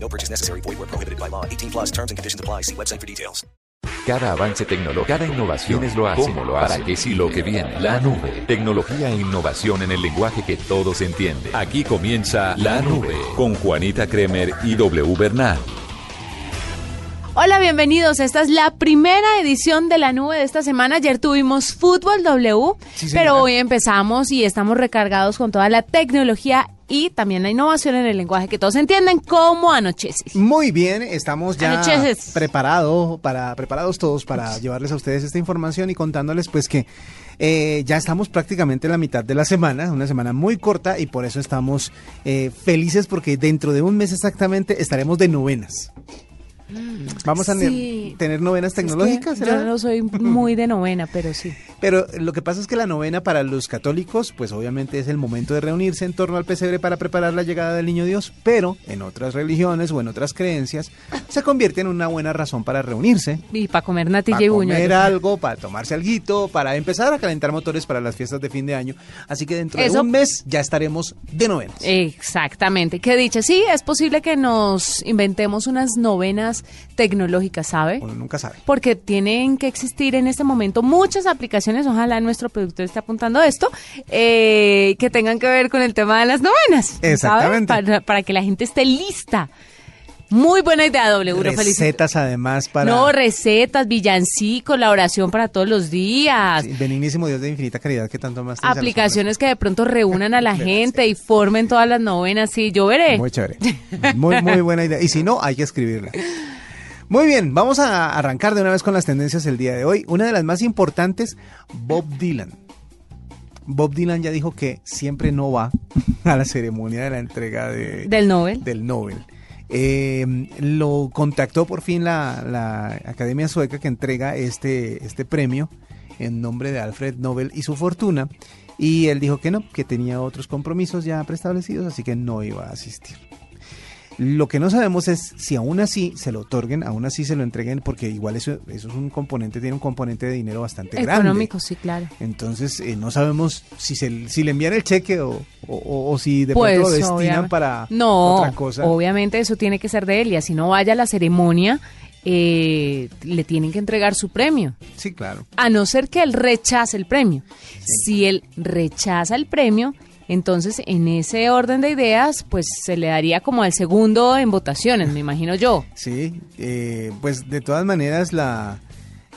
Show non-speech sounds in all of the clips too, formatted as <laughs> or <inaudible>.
No purchase necessary. Void where prohibited by law. 18 plus terms and conditions apply. See website for details. Cada avance tecnológico, cada innovación es lo hace, cómo lo hace, para qué sí lo que viene. La nube. Tecnología e innovación en el lenguaje que todos entienden. Aquí comienza La Nube con Juanita Kremer y W Bernal. Hola, bienvenidos. Esta es la primera edición de la nube de esta semana. Ayer tuvimos Fútbol W, pero hoy empezamos y estamos recargados con toda la tecnología y también la innovación en el lenguaje que todos entienden como anocheces. Muy bien, estamos ya preparado para, preparados todos para llevarles a ustedes esta información y contándoles pues que eh, ya estamos prácticamente en la mitad de la semana, una semana muy corta y por eso estamos eh, felices porque dentro de un mes exactamente estaremos de novenas. Vamos a Sí. tener novenas Es que tecnológicas. Yo no soy muy de novena, pero sí. <laughs> Pero lo que pasa es que la novena para los católicos, pues obviamente es el momento de reunirse en torno al pesebre para preparar la llegada del niño Dios, pero en otras religiones o en otras creencias se convierte en una buena razón para reunirse, Y para comer natilla para y comer buñuelos. algo, para tomarse algo, para empezar a calentar motores para las fiestas de fin de año. Así que dentro de un mes ya estaremos de novenas. Exactamente. Que dicha, sí, es posible que nos inventemos unas novenas tecnológicas, ¿sabe? Uno nunca sabe. porque tienen que existir en este momento muchas aplicaciones, ojalá nuestro productor esté apuntando esto, eh, que tengan que ver con el tema de las novenas. Exactamente. Para, para que la gente esté lista. Muy buena idea, felicito. Recetas además para... No, recetas, villancicos, la oración para todos los días. Sí, Benignísimo Dios de infinita caridad que tanto más Aplicaciones que de pronto reúnan a la <laughs> gente y formen todas las novenas. Sí, yo veré. Muy chévere. Muy, muy <laughs> buena idea. Y si no, hay que escribirla. Muy bien, vamos a arrancar de una vez con las tendencias del día de hoy. Una de las más importantes, Bob Dylan. Bob Dylan ya dijo que siempre no va <laughs> a la ceremonia de la entrega de, Del Nobel. del Nobel. Eh, lo contactó por fin la, la Academia Sueca que entrega este, este premio en nombre de Alfred Nobel y su fortuna. Y él dijo que no, que tenía otros compromisos ya preestablecidos, así que no iba a asistir. Lo que no sabemos es si aún así se lo otorguen, aún así se lo entreguen, porque igual eso, eso es un componente, tiene un componente de dinero bastante grande. Económico, sí, claro. Entonces, eh, no sabemos si, se, si le envían el cheque o, o- o si de Pues, pronto lo destinan obviamente. para no, otra cosa. obviamente eso tiene que ser de él y así no vaya a la ceremonia, eh, le tienen que entregar su premio, Sí, claro. a no ser que él rechace el premio. Si él rechaza el premio, entonces en ese orden de ideas, pues se le daría como al segundo en votaciones, me imagino yo. Sí, eh, pues de todas maneras la,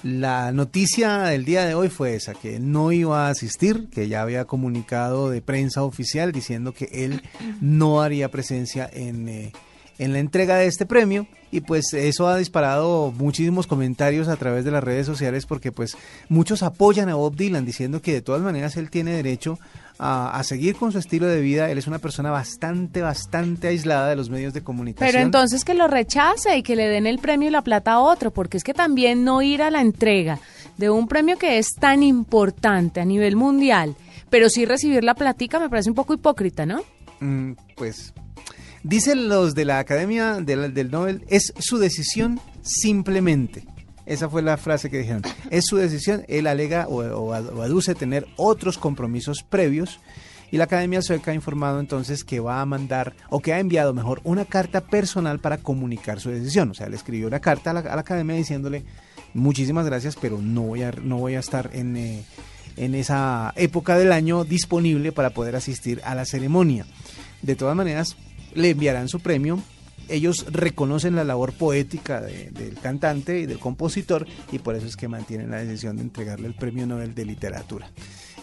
la noticia del día de hoy fue esa, que él no iba a asistir, que ya había comunicado de prensa oficial diciendo que él no haría presencia en, eh, en la entrega de este premio y pues eso ha disparado muchísimos comentarios a través de las redes sociales porque pues muchos apoyan a Bob Dylan diciendo que de todas maneras él tiene derecho a, a seguir con su estilo de vida, él es una persona bastante, bastante aislada de los medios de comunicación. Pero entonces que lo rechace y que le den el premio y la plata a otro, porque es que también no ir a la entrega de un premio que es tan importante a nivel mundial, pero sí recibir la platica me parece un poco hipócrita, ¿no? Mm, pues dicen los de la Academia del, del Nobel, es su decisión simplemente. Esa fue la frase que dijeron. Es su decisión. Él alega o, o ad- o aduce tener otros compromisos previos. Y la Academia Sueca ha informado entonces que va a mandar, o que ha enviado mejor, una carta personal para comunicar su decisión. O sea, le escribió una carta a la, a la Academia diciéndole, muchísimas gracias, pero no voy a, no voy a estar en, eh, en esa época del año disponible para poder asistir a la ceremonia. De todas maneras, le enviarán su premio. Ellos reconocen la labor poética de- del cantante y del compositor y por eso es que mantienen la decisión de entregarle el premio Nobel de Literatura.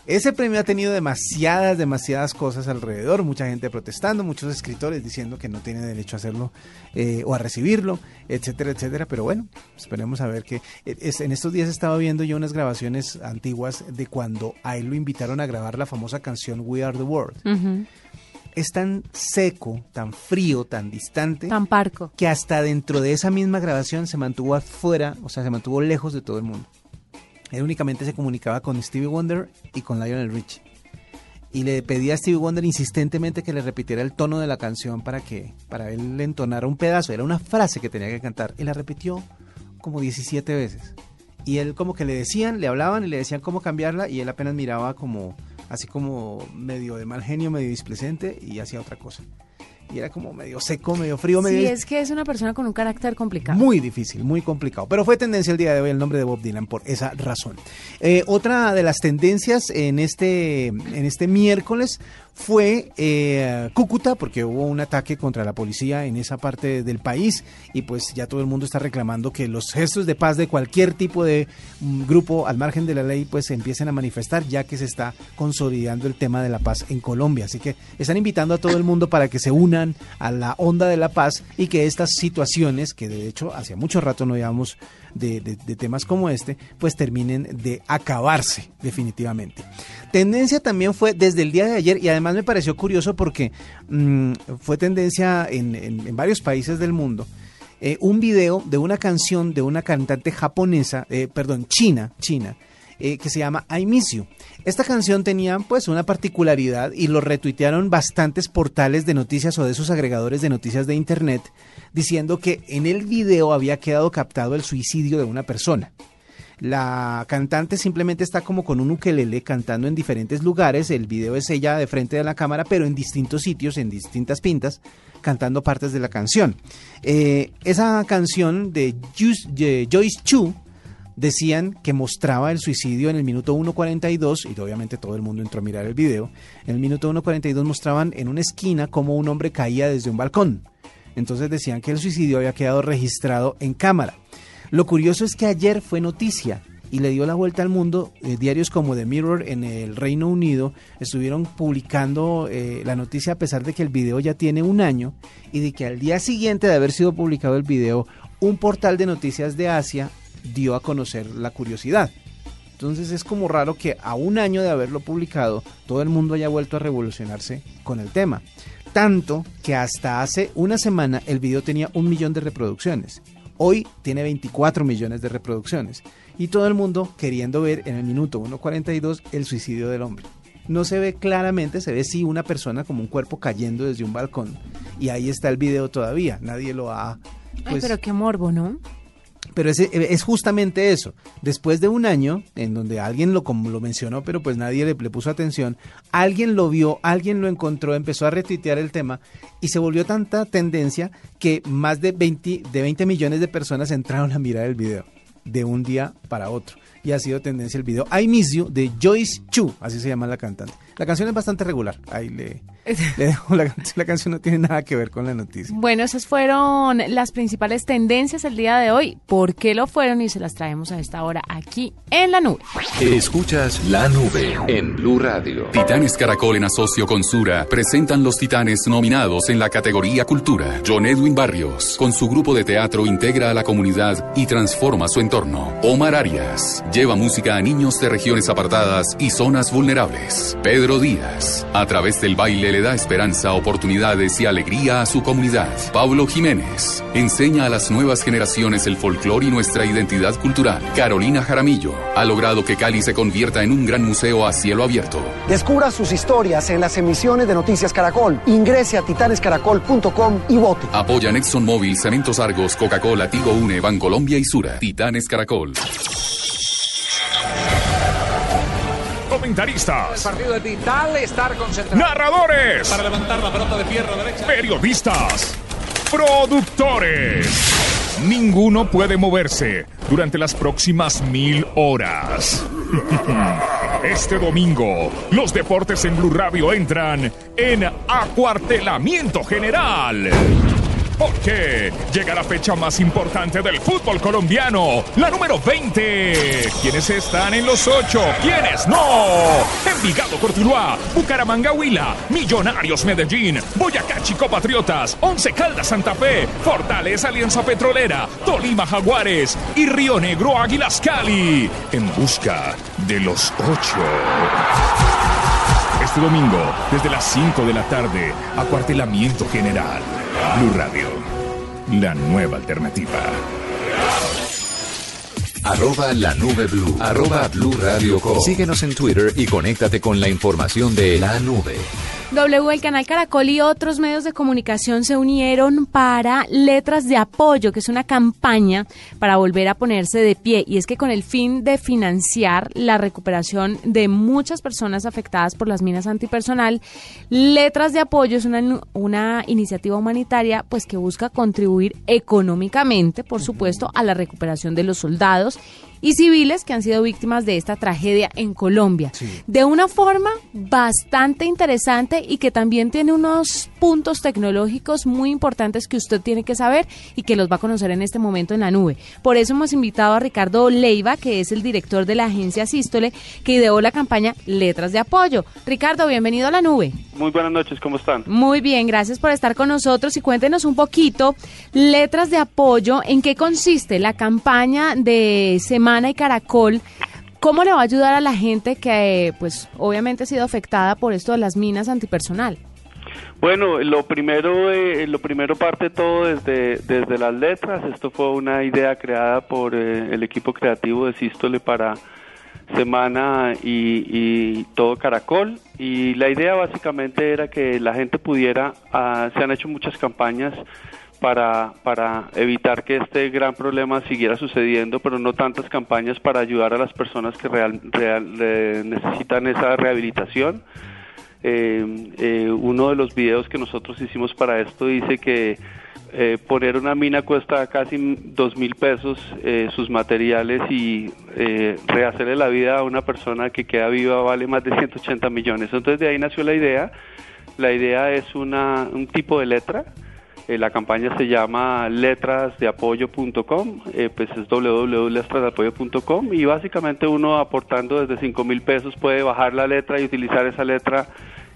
Ese premio ha tenido demasiadas, demasiadas cosas alrededor, mucha gente protestando, muchos escritores diciendo que no tiene derecho a hacerlo eh, o a recibirlo, etcétera, etcétera. Pero bueno, esperemos a ver que en estos días estaba viendo yo unas grabaciones antiguas de cuando a él lo invitaron a grabar la famosa canción We Are the World. Es tan seco, tan frío, tan distante, Tan parco. que hasta dentro de esa misma grabación se mantuvo afuera, o sea, se mantuvo lejos de todo el mundo. Él únicamente se comunicaba con Stevie Wonder y con Lionel Richie. Y le pedía a Stevie Wonder insistentemente que le repitiera el tono de la canción para que para él le entonara un pedazo. Era una frase que tenía que cantar. Y la repitió como 17 veces. Y él como que le decían, le hablaban y le decían cómo cambiarla y él apenas miraba como así como medio de mal genio, medio displecente y hacía otra cosa. Y era como medio seco, medio frío, medio Sí, es que es una persona con un carácter complicado. muy difícil, muy complicado. Pero fue tendencia el día de hoy el nombre de Bob Dylan por esa razón. Eh, otra de las tendencias en este, en este miércoles fue eh, Cúcuta, porque hubo un ataque contra la policía en esa parte del país y pues ya todo el mundo está reclamando que los gestos de paz de cualquier tipo de mm, grupo al margen de la ley pues se empiecen a manifestar ya que se está consolidando el tema de la paz en Colombia. Así que están invitando a todo el mundo para que se unan a la onda de la paz y que estas situaciones, que de hecho hacía mucho rato no llevamos de, temas como este, pues terminen de acabarse definitivamente. Tendencia también fue desde el día de ayer y además me pareció curioso porque mm, fue tendencia en, en- en varios países del mundo. eh, un video de una canción de una cantante japonesa, eh, perdón, china, china, eh, que se llama I Miss You. Esta canción tenía pues una particularidad y lo retuitearon bastantes portales de noticias o de sus agregadores de noticias de internet diciendo que en el video había quedado captado el suicidio de una persona. La cantante simplemente está como con un ukelele cantando en diferentes lugares. El video es ella de frente de la cámara, pero en distintos sitios, en distintas pintas, cantando partes de la canción. Eh, esa canción de, Joyce Chu decían que mostraba el suicidio en el minuto 1.42 y obviamente todo el mundo entró a mirar el video. En el minuto 1.42 mostraban en una esquina cómo un hombre caía desde un balcón. Entonces decían que el suicidio había quedado registrado en cámara. Lo curioso es que ayer fue noticia y le dio la vuelta al mundo. Eh, diarios como The Mirror en el Reino Unido estuvieron publicando eh, la noticia a pesar de que el video ya tiene un año y de que al día siguiente de haber sido publicado el video, un portal de noticias de Asia dio a conocer la curiosidad. Entonces es como raro que a un año de haberlo publicado todo el mundo haya vuelto a revolucionarse con el tema. Tanto que hasta hace una semana el video tenía un millón de reproducciones. Hoy tiene 24 millones de reproducciones. Y todo el mundo queriendo ver en el minuto 1.42 el suicidio del hombre. No se ve claramente, se ve sí una persona como un cuerpo cayendo desde un balcón. Y ahí está el video todavía. Nadie lo ha... Ay, pues, pero qué morbo, ¿no? Pero ese- es justamente eso. Después de un año, en donde alguien lo, como lo mencionó, pero pues nadie le, le puso atención, alguien lo vio, alguien lo encontró, empezó a retuitear el tema y se volvió tanta tendencia que más de 20, de 20 millones de personas entraron a mirar el video de un día para otro. Y ha sido tendencia el video I Miss You de Joyce Chu, así se llama la cantante. La canción es bastante regular, ahí le, le dejo la canción no tiene nada que ver con la noticia. Bueno, esas fueron las principales tendencias el día de hoy. ¿Por qué lo fueron? Y se las traemos a esta hora aquí en la nube. Escuchas la nube en Blue Radio. Titanes Caracol en asocio con Sura presentan los titanes nominados en la categoría Cultura. John Edwin Barrios, con su grupo de teatro, integra a la comunidad y transforma su entorno. Omar Arias, lleva música a niños de regiones apartadas y zonas vulnerables. Pedro Díaz, a través del baile le da esperanza, oportunidades y alegría a su comunidad. Pablo Jiménez, enseña a las nuevas generaciones el folclore y nuestra identidad cultural. Carolina Jaramillo, ha logrado que Cali se convierta en un gran museo a cielo abierto. Descubra sus historias en las emisiones de Noticias Caracol. Ingrese a titanescaracol.com y vote. Apoyan ExxonMobil, Cementos Argos, Coca-Cola, Tigo Une, Bancolombia y Sura. Titanes Caracol. Comentaristas, partido es vital estar concentrado. narradores, Para levantar la pelota de derecha. periodistas, productores. Ninguno puede moverse durante las próximas mil horas. <laughs> Este domingo, los deportes en Blue Radio entran en acuartelamiento general. Porque llega la fecha más importante del fútbol colombiano, la número 20. ¿Quiénes están en los 8? ¿Quiénes no? Envigado Cortuluá, Bucaramanga Huila, Millonarios Medellín, Boyacá Chico Patriotas, Once Caldas Santa Fe, Fortaleza Alianza Petrolera, Tolima Jaguares y Río Negro Águilas Cali. En busca de los 8. Este domingo, desde las 5 de la tarde, Acuartelamiento General. Blue Radio, la nueva alternativa. Arroba la nube blue. Arroba blue radio com. Síguenos en Twitter y conéctate con la información de la nube. W, el canal Caracol y otros medios de comunicación se unieron para Letras de Apoyo, que es una campaña para volver a ponerse de pie. Y es que con el fin de financiar la recuperación de muchas personas afectadas por las minas antipersonal, Letras de Apoyo es una, una iniciativa humanitaria pues que busca contribuir económicamente, por supuesto, a la recuperación de los soldados y civiles que han sido víctimas de esta tragedia en Colombia. De una forma bastante interesante y que también tiene unos puntos tecnológicos muy importantes que usted tiene que saber y que los va a conocer en este momento en la nube. Por eso hemos invitado a Ricardo Leiva, que es el director de la agencia Sístole, que ideó la campaña Letras de Apoyo. Ricardo, bienvenido a la nube. Muy buenas noches, ¿cómo están? Muy bien, gracias por estar con nosotros y cuéntenos un poquito, Letras de Apoyo, ¿en qué consiste la campaña de Semana y Caracol? ¿Cómo le va a ayudar a la gente que, pues, obviamente ha sido afectada por esto de las minas antipersonal? Bueno, lo primero, eh, lo primero parte todo desde, desde las letras. Esto fue una idea creada por eh, el equipo creativo de Sístole para Semana y, y, todo Caracol. Y la idea básicamente era que la gente pudiera, ah, se han hecho muchas campañas para, para evitar que este gran problema siguiera sucediendo, pero no tantas campañas para ayudar a las personas que real, real, eh, necesitan esa rehabilitación. Eh, eh, uno de los videos que nosotros hicimos para esto dice que eh, poner una mina cuesta casi dos mil pesos eh, sus materiales y eh, rehacerle la vida a una persona que queda viva vale más de 180 millones. Entonces de ahí nació la idea. La idea es una, un tipo de letra eh, la campaña se llama letrasdeapoyo.com, eh, pues es www.letrasdeapoyo.com y básicamente uno aportando desde 5 mil pesos puede bajar la letra y utilizar esa letra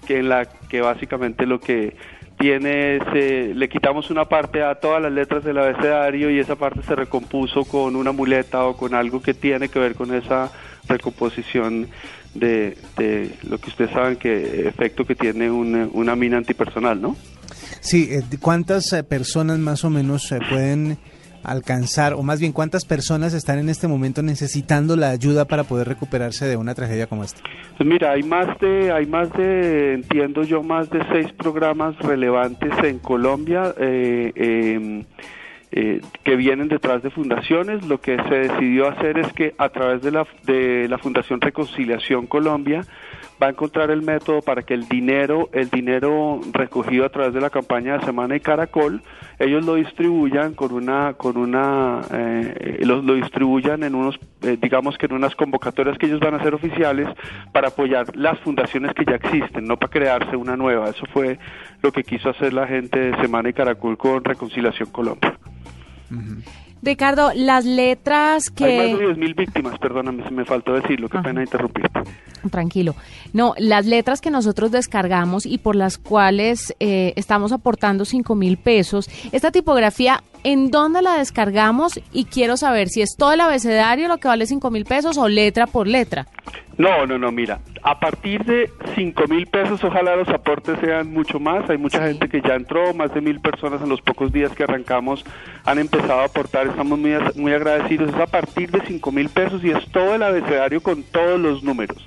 que en la que básicamente lo que tiene es, le quitamos una parte a todas las letras del abecedario y esa parte se recompuso con una muleta o con algo que tiene que ver con esa recomposición de, de lo que ustedes saben que efecto que tiene una, una mina antipersonal, ¿no? Sí, eh, ¿cuántas eh, personas más o menos se pueden alcanzar, o más bien cuántas personas están en este momento necesitando la ayuda para poder recuperarse de una tragedia como esta? Pues mira, hay más de, hay más de, entiendo yo, más de seis programas relevantes en Colombia. Eh, eh, eh, que vienen detrás de fundaciones. Lo que se decidió hacer es que a través de la, de la Fundación Reconciliación Colombia va a encontrar el método para que el dinero, el dinero recogido a través de la campaña de Semana y Caracol, ellos lo distribuyan con una, con una, eh, lo, lo, distribuyan en unos, eh, digamos que en unas convocatorias que ellos van a hacer oficiales para apoyar las fundaciones que ya existen, no para crearse una nueva. Eso fue lo que quiso hacer la gente de Semana y Caracol con Reconciliación Colombia. Ricardo, las letras que... Hay más de 10.000 víctimas, perdóname, se me faltó decirlo, qué Ajá. pena interrumpirte. Tranquilo. No, las letras que nosotros descargamos y por las cuales eh, estamos aportando 5 mil pesos, esta tipografía, ¿en dónde la descargamos? Y quiero saber si es todo el abecedario lo que vale 5 mil pesos o letra por letra. No, no, no, mira, a partir de 5 mil pesos ojalá los aportes sean mucho más, hay mucha gente que ya entró, más de mil personas en los pocos días que arrancamos han empezado a aportar, estamos muy, muy agradecidos, es a partir de 5 mil pesos y es todo el abecedario con todos los números.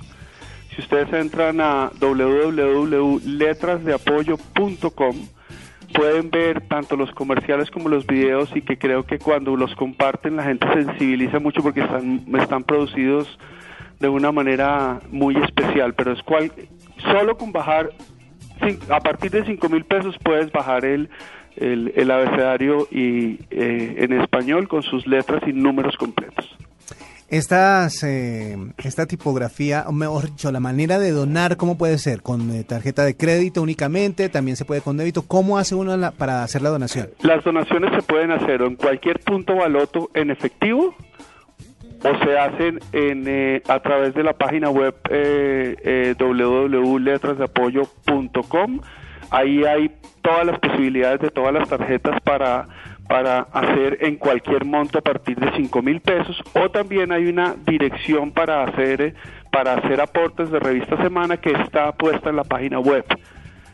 Si ustedes entran a www.letrasdeapoyo.com pueden ver tanto los comerciales como los videos y que creo que cuando los comparten la gente se sensibiliza mucho porque están, están producidos de una manera muy especial, pero es cual, solo con bajar, a partir de 5 mil pesos puedes bajar el, el, el abecedario y, eh, en español con sus letras y números completos. Estas, eh, esta tipografía, o mejor dicho, la manera de donar, ¿cómo puede ser? ¿Con eh, tarjeta de crédito únicamente? ¿También se puede con débito? ¿Cómo hace uno la, para hacer la donación? Las donaciones se pueden hacer en cualquier punto baloto en efectivo o se hacen en, eh, a través de la página web eh, eh, www.letrasdeapoyo.com. Ahí hay todas las posibilidades de todas las tarjetas para para hacer en cualquier monto a partir de 5 mil pesos. O también hay una dirección para hacer eh, para hacer aportes de revista semana que está puesta en la página web.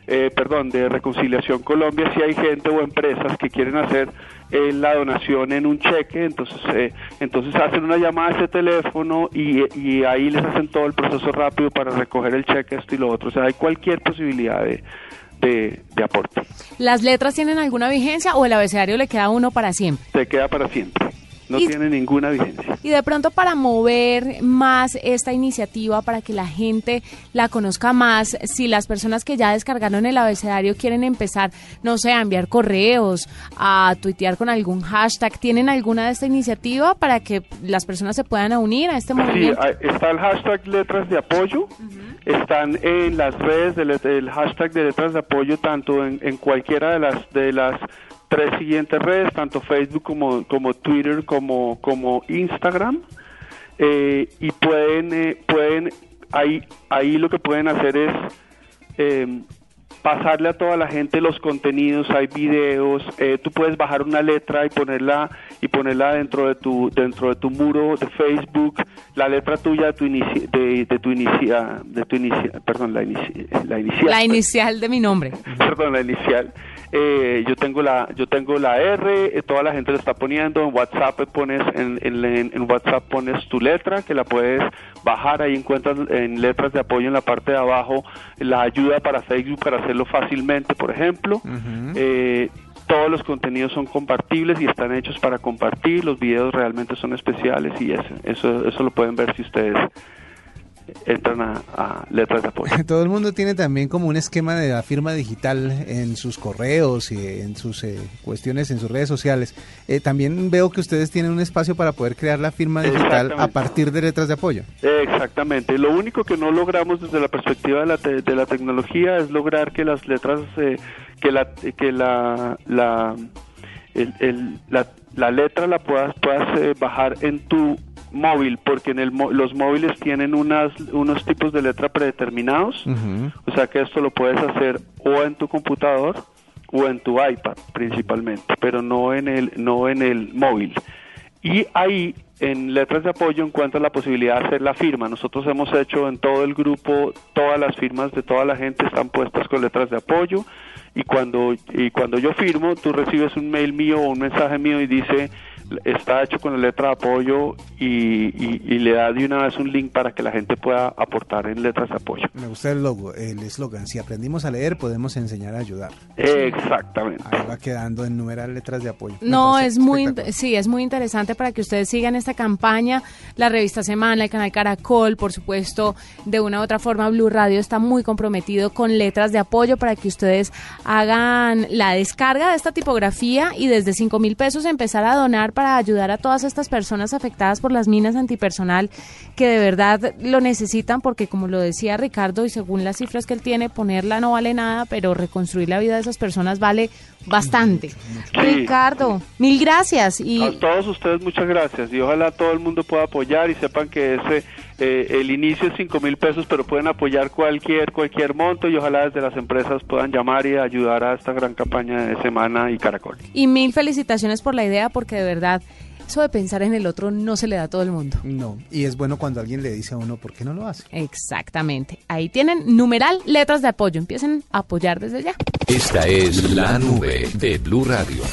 Eh, perdón, de Reconciliación Colombia, si hay gente o empresas que quieren hacer eh, la donación en un cheque, entonces eh, entonces hacen una llamada a ese teléfono y, y ahí les hacen todo el proceso rápido para recoger el cheque, esto y lo otro. O sea, hay cualquier posibilidad de, de, de aporte. ¿Las letras tienen alguna vigencia o el abecedario le queda uno para siempre? Se queda para siempre. No Y- tiene ninguna vigencia. Y de pronto para mover más esta iniciativa, para que la gente la conozca más, si las personas que ya descargaron el abecedario quieren empezar, no sé, a enviar correos, a tuitear con algún hashtag, ¿tienen alguna de esta iniciativa para que las personas se puedan unir a este Sí, movimiento? hay- está el hashtag letras de apoyo, están en las redes del el hashtag de letras de apoyo tanto en, en cualquiera de las de las tres siguientes redes, tanto Facebook como, como Twitter como, como Instagram, Eh, y pueden eh, pueden ahí ahí lo que pueden hacer es eh, pasarle a toda la gente los contenidos, hay videos, eh, tú puedes bajar una letra y ponerla y ponerla dentro de tu dentro de tu muro de Facebook, la letra tuya de tu inici- de, de tu inicia, de tu inicia, perdón, la, inici- la inicial. La inicial de mi nombre. Perdón, la inicial. Eh, yo tengo la yo tengo la R, eh, toda la gente lo está poniendo en WhatsApp pones en, en, en WhatsApp pones tu letra que la puedes bajar ahí encuentras en letras de apoyo en la parte de abajo la ayuda para Facebook para hacerlo fácilmente, por ejemplo. Eh, todos los contenidos son compartibles y están hechos para compartir. Los videos realmente son especiales y eso eso, eso lo pueden ver si ustedes entran a, a letras de apoyo. <laughs> Todo el mundo tiene también como un esquema de la firma digital en sus correos y en sus eh, cuestiones, en sus redes sociales. Eh, también veo que ustedes tienen un espacio para poder crear la firma digital a partir de letras de apoyo. Exactamente. Lo único que no logramos desde la perspectiva de la, te- de la tecnología es lograr que las letras, eh, que la, que la, la, el- el- la, la letra la puedas, puedas eh, bajar en tu móvil, porque en el, los móviles tienen unas, unos tipos de letra predeterminados. O sea que esto lo puedes hacer o en tu computador o en tu iPad principalmente, pero no en el no en el móvil. Y ahí en letras de apoyo encuentras la posibilidad de hacer la firma. Nosotros hemos hecho en todo el grupo todas las firmas de toda la gente están puestas con letras de apoyo y cuando y cuando yo firmo tú recibes un mail mío o un mensaje mío y dice está hecho con la letra de apoyo y, y- y le da de una vez un link para que la gente pueda aportar en letras de apoyo. Me gusta el logo, el eslogan. Si aprendimos a leer, podemos enseñar a ayudar. Exactamente. Ahí va quedando en numerar letras de apoyo. Me No, es muy, sí, es muy interesante para que ustedes sigan esta campaña. La revista Semana, el canal Caracol, por supuesto, de una u otra forma, Blue Radio está muy comprometido con letras de apoyo para que ustedes hagan la descarga de esta tipografía y desde 5 mil pesos empezar a donar para ayudar a todas estas personas afectadas por las minas antipersonal que de verdad lo necesitan porque como lo decía Ricardo y según las cifras que él tiene, ponerla no vale nada, pero reconstruir la vida de esas personas vale bastante. Ricardo, mil gracias y A todos ustedes muchas gracias y ojalá todo el mundo pueda apoyar y sepan que ese eh, el inicio es cinco mil pesos, pero pueden apoyar cualquier cualquier monto y ojalá desde las empresas puedan llamar y ayudar a esta gran campaña de Semana y Caracol. Y mil felicitaciones por la idea, porque de verdad, eso de pensar en el otro no se le da a todo el mundo. No, y es bueno cuando alguien le dice a uno por qué no lo hace. Exactamente. Ahí tienen numeral letras de apoyo. Empiecen a apoyar desde ya. Esta es la nube de Blue Radio.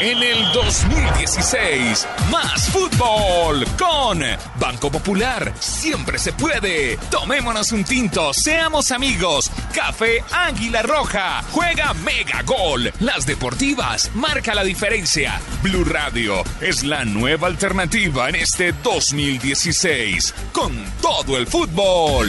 En el 2016, más fútbol con Banco Popular. Siempre se puede. Tomémonos un tinto, seamos amigos. Café Águila Roja. Juega Mega Gol. Las deportivas marca la diferencia. Blue Radio es la nueva alternativa en este 2016. Con todo el fútbol.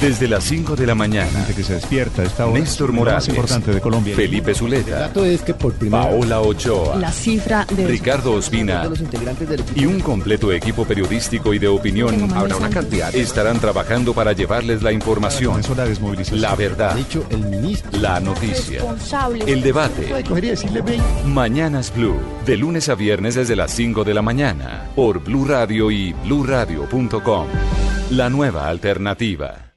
Desde las 5 de la mañana. que se despierta esta hora. Néstor más Morales. importante de Colombia. Felipe Zuleta. dato es que por primera Paola Ochoa. La cifra de... Ricardo Ospina y un completo equipo periodístico y de opinión Habrá una cantidad. estarán trabajando para llevarles la información, de desmovilización. la verdad, dicho el ministro. la noticia, Responsable. el debate. Mañanas Blue, de lunes a viernes desde las 5 de la mañana, por Blue Radio y bluradio.com. La nueva alternativa.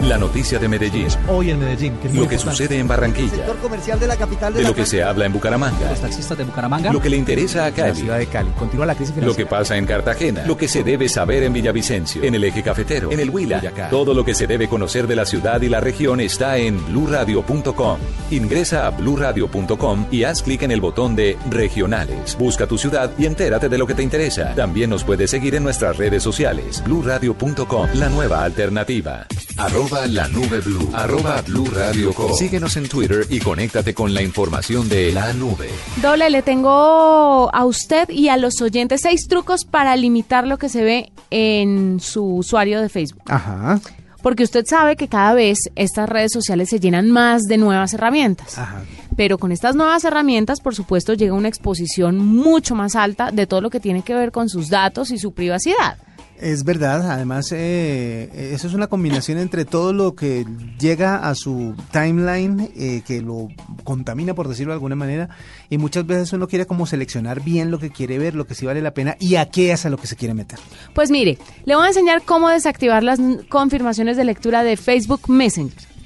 La noticia de Medellín, Hoy en Medellín. Que es lo que importante. sucede en Barranquilla, comercial de la capital de lo que se habla en Bucaramanga, taxistas de Bucaramanga. lo que le interesa a la Cali. ciudad de Cali. Continúa la crisis Lo que pasa en Cartagena, lo que se debe saber en Villavicencio, en el eje cafetero, en el Huila, Boyacá. todo lo que se debe conocer de la ciudad y la región está en bluradio.com. Ingresa a bluradio.com y haz clic en el botón de regionales. Busca tu ciudad y entérate de lo que te interesa. También nos puedes seguir en nuestras redes sociales. bluradio.com, la nueva alternativa. Arroba la nube blue, arroba blue radio com. Síguenos en Twitter y conéctate con la información de la nube. Doble, le tengo a usted y a los oyentes seis trucos para limitar lo que se ve en su usuario de Facebook. Ajá, Porque usted sabe que cada vez estas redes sociales se llenan más de nuevas herramientas. ajá. Pero con estas nuevas herramientas, por supuesto, llega una exposición mucho más alta de todo lo que tiene que ver con sus datos y su privacidad. Es verdad, además eh, eso es una combinación entre todo lo que llega a su timeline, eh, que lo contamina por decirlo de alguna manera, y muchas veces uno quiere como seleccionar bien lo que quiere ver, lo que sí vale la pena y a qué es a lo que se quiere meter. Pues mire, le voy a enseñar cómo desactivar las confirmaciones de lectura de Facebook Messenger.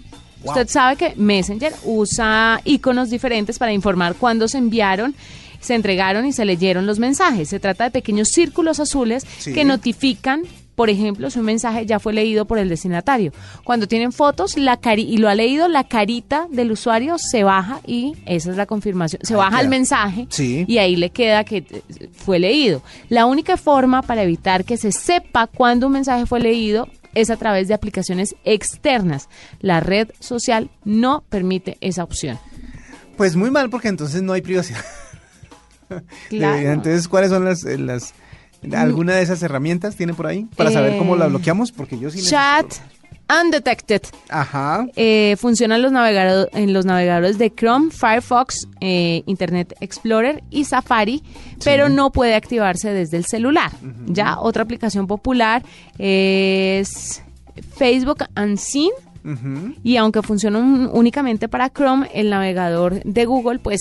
Usted sabe que Messenger usa iconos diferentes para informar cuándo se enviaron, se entregaron y se leyeron los mensajes. Se trata de pequeños círculos azules Sí. que notifican, por ejemplo, si un mensaje ya fue leído por el destinatario. Cuando tienen fotos la cari y lo ha leído, la carita del usuario se baja y esa es la confirmación. Se Ahí baja el mensaje Sí. y ahí le queda que eh, fue leído. La única forma para evitar que se sepa cuándo un mensaje fue leído es a través de aplicaciones externas. La red social no permite esa opción. Pues muy mal porque entonces no hay privacidad. <laughs> Claro. Entonces, ¿cuáles son las, eh, las alguna de esas herramientas tiene por ahí para saber cómo la Eh, bloqueamos? Porque yo sí Chat undetected. Ajá. Eh, funciona en los, navegado- en los navegadores de Chrome, Firefox, eh, Internet Explorer y Safari, pero no puede activarse desde el celular. Ya otra aplicación popular es Facebook Unseen. Ujú. Y aunque funciona un- únicamente para Chrome, el navegador de Google, pues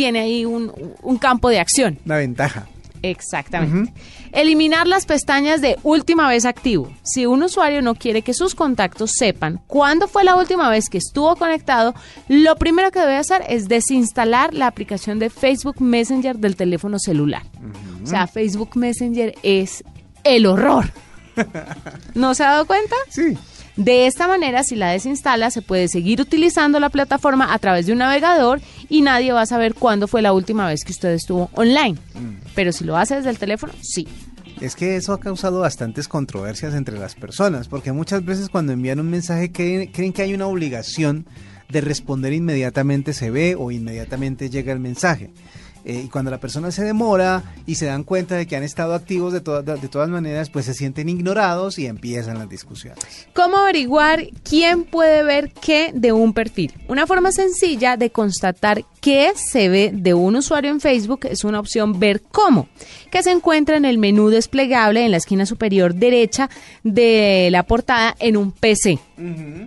tiene ahí un, un campo de acción. La ventaja. Exactamente. Eliminar las pestañas de última vez activo. Si un usuario no quiere que sus contactos sepan cuándo fue la última vez que estuvo conectado, lo primero que debe hacer es desinstalar la aplicación de Facebook Messenger del teléfono celular. O sea, Facebook Messenger es el horror. <laughs> ¿No se ha dado cuenta? Sí. De esta manera, si la desinstala, se puede seguir utilizando la plataforma a través de un navegador y nadie va a saber cuándo fue la última vez que usted estuvo online. Pero si lo hace desde el teléfono, sí. Es que eso ha causado bastantes controversias entre las personas, porque muchas veces cuando envían un mensaje creen, creen que hay una obligación de responder inmediatamente se ve o inmediatamente llega el mensaje. Eh, y cuando la persona se demora y se dan cuenta de que han estado activos de, todas de todas maneras, pues se sienten ignorados y empiezan las discusiones. ¿Cómo averiguar quién puede ver qué de un perfil? Una forma sencilla de constatar qué se ve de un usuario en Facebook es una opción Ver cómo, que se encuentra en el menú desplegable en la esquina superior derecha de la portada en un PC.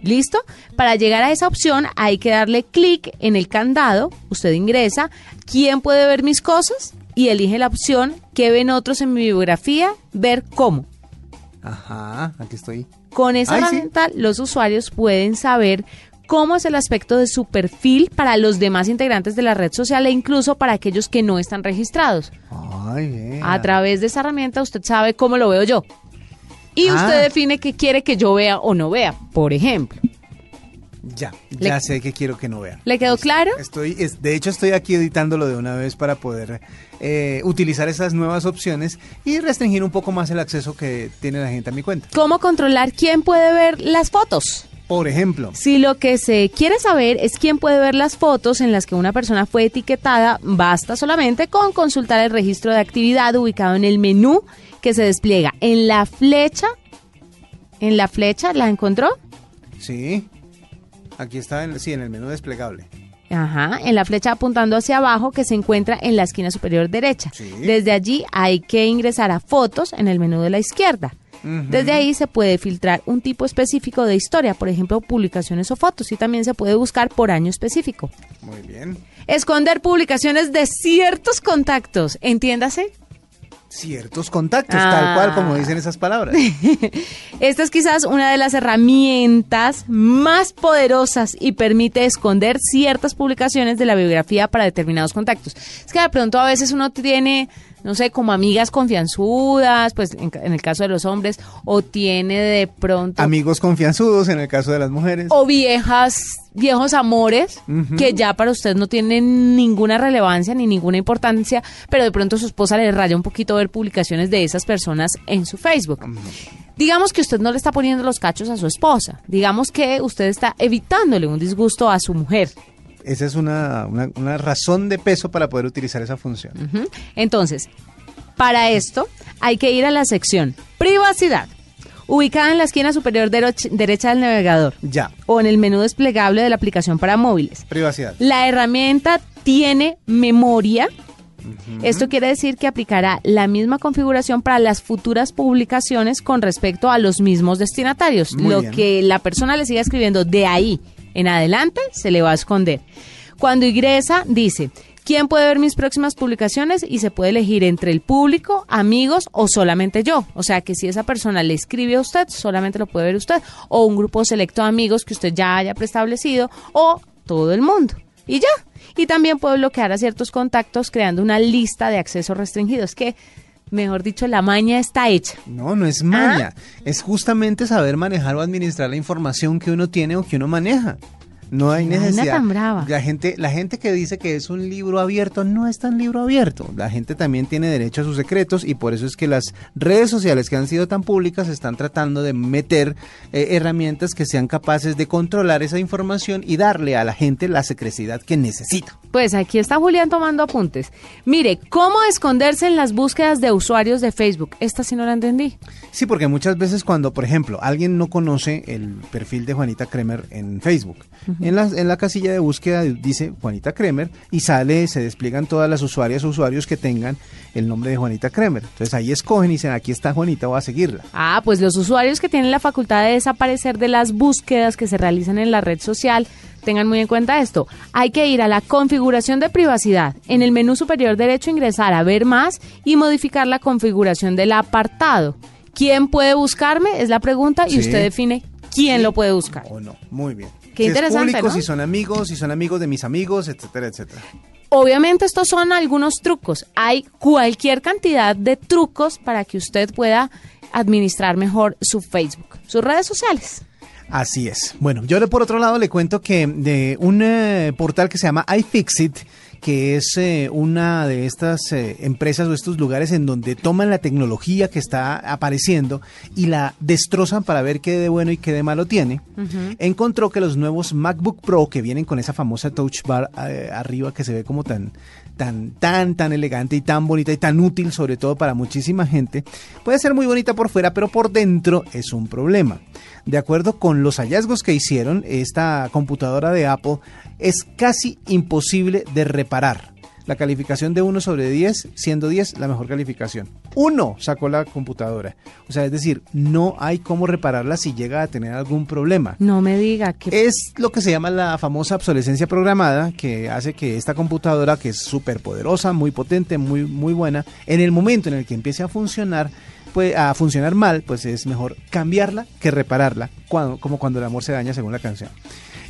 ¿Listo? Para llegar a esa opción hay que darle clic en el candado, usted ingresa, ¿quién puede ver mis cosas? Y elige la opción ¿qué ven otros en mi biografía? Ver cómo. Ajá, aquí estoy. Con esa Ay, sí. herramienta, los usuarios pueden saber cómo es el aspecto de su perfil para los demás integrantes de la red social e incluso para aquellos que no están registrados. Ay. A través de esa herramienta usted sabe cómo lo veo yo. Y Ah. usted define qué quiere que yo vea o no vea, por ejemplo. Ya, Le- ya sé que quiero que no vean. ¿Le quedó claro? Estoy, es- de hecho, estoy aquí editándolo de una vez para poder eh, utilizar esas nuevas opciones y restringir un poco más el acceso que tiene la gente a mi cuenta. ¿Cómo controlar quién puede ver las fotos? Por ejemplo, Si lo que se quiere saber es quién puede ver las fotos en las que una persona fue etiquetada, basta solamente con consultar el registro de actividad ubicado en el menú que se despliega en la flecha en la flecha, ¿la encontró? Sí. Aquí está, en, sí, en el menú desplegable. Ajá, en la flecha apuntando hacia abajo que se encuentra en la esquina superior derecha. Desde allí hay que ingresar a fotos en el menú de la izquierda. Desde ahí se puede filtrar un tipo específico de historia, por ejemplo, publicaciones o fotos, y también se puede buscar por año específico. Muy bien. Esconder publicaciones de ciertos contactos, entiéndase. Ciertos contactos, tal cual como dicen esas palabras. <laughs> Esta es quizás una de las herramientas más poderosas y permite esconder ciertas publicaciones de la biografía para determinados contactos. Es que de pronto a veces uno tiene no sé, como amigas confianzudas, pues en, en, el caso de los hombres, o tiene de pronto... Amigos confianzudos en el caso de las mujeres. O viejas, viejos amores, que ya para usted no tienen ninguna relevancia ni ninguna importancia, pero de pronto su esposa le raya un poquito ver publicaciones de esas personas en su Facebook. Digamos que usted no le está poniendo los cachos a su esposa, digamos que usted está evitándole un disgusto a su mujer. Esa es una, una, una, razón de peso para poder utilizar esa función. Uh -huh. Entonces, para esto hay que ir a la sección privacidad, ubicada en la esquina superior derecha del navegador. Ya. O en el menú desplegable de la aplicación para móviles. Privacidad. La herramienta tiene memoria. Uh -huh. Esto quiere decir que aplicará la misma configuración para las futuras publicaciones con respecto a los mismos destinatarios. Muy Lo bien. que la persona le siga escribiendo de ahí en adelante se le va a esconder. Cuando ingresa, dice, ¿quién puede ver mis próximas publicaciones? Y se puede elegir entre el público, amigos o solamente yo. O sea que si esa persona le escribe a usted, solamente lo puede ver usted. O un grupo selecto de amigos que usted ya haya preestablecido o todo el mundo. Y ya. Y también puede bloquear a ciertos contactos creando una lista de accesos restringidos que mejor dicho, la maña está hecha. No, no es maña. ¿Ah? Es justamente saber manejar o administrar la información que uno tiene o que uno maneja. No hay necesidad. Tan brava. La gente, la gente que dice que es un libro abierto no es tan libro abierto. La gente también tiene derecho a sus secretos y por eso es que las redes sociales que han sido tan públicas están tratando de meter eh, herramientas que sean capaces de controlar esa información y darle a la gente la secrecidad que necesita. Pues aquí está Julián tomando apuntes. Mire, ¿cómo esconderse en las búsquedas de usuarios de Facebook? Esta sí no la entendí. Sí, porque muchas veces cuando, por ejemplo, alguien no conoce el perfil de Juanita Kremer en Facebook, uh -huh. En, la, en la casilla de búsqueda dice Juanita Kremer y sale, se despliegan todas las usuarias o usuarios que tengan el nombre de Juanita Kremer. Entonces ahí escogen y dicen, aquí está Juanita, voy a seguirla. Ah, pues los usuarios que tienen la facultad de desaparecer de las búsquedas que se realizan en la red social tengan muy en cuenta esto. Hay que ir a la configuración de privacidad. En el menú superior derecho ingresar a ver más y modificar la configuración del apartado. ¿Quién puede buscarme? Es la pregunta y Sí. usted define quién Sí. lo puede buscar. O no, muy bien. Qué si interesante, es público, ¿no? si son amigos, si son amigos de mis amigos, etcétera, etcétera. Obviamente estos son algunos trucos. Hay cualquier cantidad de trucos para que usted pueda administrar mejor su Facebook, sus redes sociales. Así es. Bueno, yo por otro lado le cuento que de un eh, portal que se llama iFixit, que es eh, una de estas eh, empresas o estos lugares en donde toman la tecnología que está apareciendo y la destrozan para ver qué de bueno y qué de malo tiene, encontró que los nuevos MacBook Pro que vienen con esa famosa touch bar eh, arriba que se ve como tan tan tan tan elegante y tan bonita y tan útil sobre todo para muchísima gente, puede ser muy bonita por fuera, pero por dentro es un problema. De acuerdo con los hallazgos que hicieron, esta computadora de Apple es casi imposible de reparar. La calificación de 1 sobre 10, siendo 10 la mejor calificación. 1 sacó la computadora. O sea, es decir, no hay cómo repararla si llega a tener algún problema. No me diga que Es lo que se llama la famosa obsolescencia programada, que hace que esta computadora, que es súper poderosa, muy potente, muy, muy buena, en el momento en el que empiece a funcionar, pues, a funcionar mal, pues es mejor cambiarla que repararla, cuando, como cuando el amor se daña según la canción.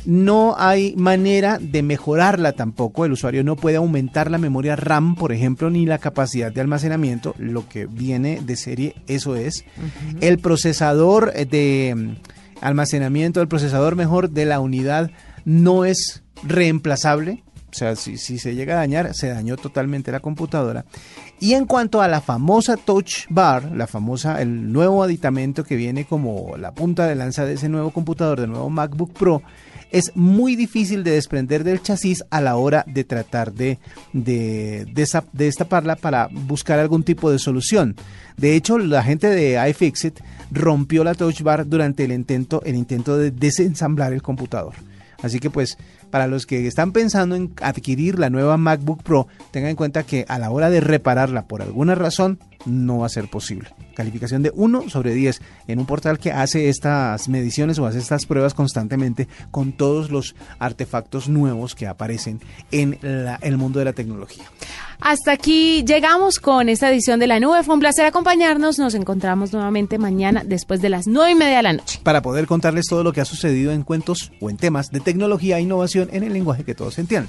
No hay manera de mejorarla tampoco. El usuario no puede aumentar la memoria RAM, por ejemplo, ni la capacidad de almacenamiento. Lo que viene de serie, eso es. El procesador de mm, almacenamiento, el procesador mejor de la unidad no es reemplazable. O sea, si, si se llega a dañar, se dañó totalmente la computadora. Y en cuanto a la famosa Touch Bar, la famosa, el nuevo aditamento que viene como la punta de lanza de ese nuevo computador, del nuevo MacBook Pro, es muy difícil de desprender del chasis a la hora de tratar de, de, desa- de destaparla para buscar algún tipo de solución. De hecho, la gente de iFixit rompió la touch bar durante el intento, el intento de desensamblar el computador. Así que pues para los que están pensando en adquirir la nueva MacBook Pro, tengan en cuenta que a la hora de repararla por alguna razón no va a ser posible. Calificación de 1 sobre 10 en un portal que hace estas mediciones o hace estas pruebas constantemente con todos los artefactos nuevos que aparecen en la- el mundo de la tecnología. Hasta aquí llegamos con esta edición de la nube. Fue un placer acompañarnos. Nos encontramos nuevamente mañana después de las nueve y media de la noche. Para poder contarles todo lo que ha sucedido en cuentos o en temas de tecnología e innovación en el lenguaje que todos entiendan.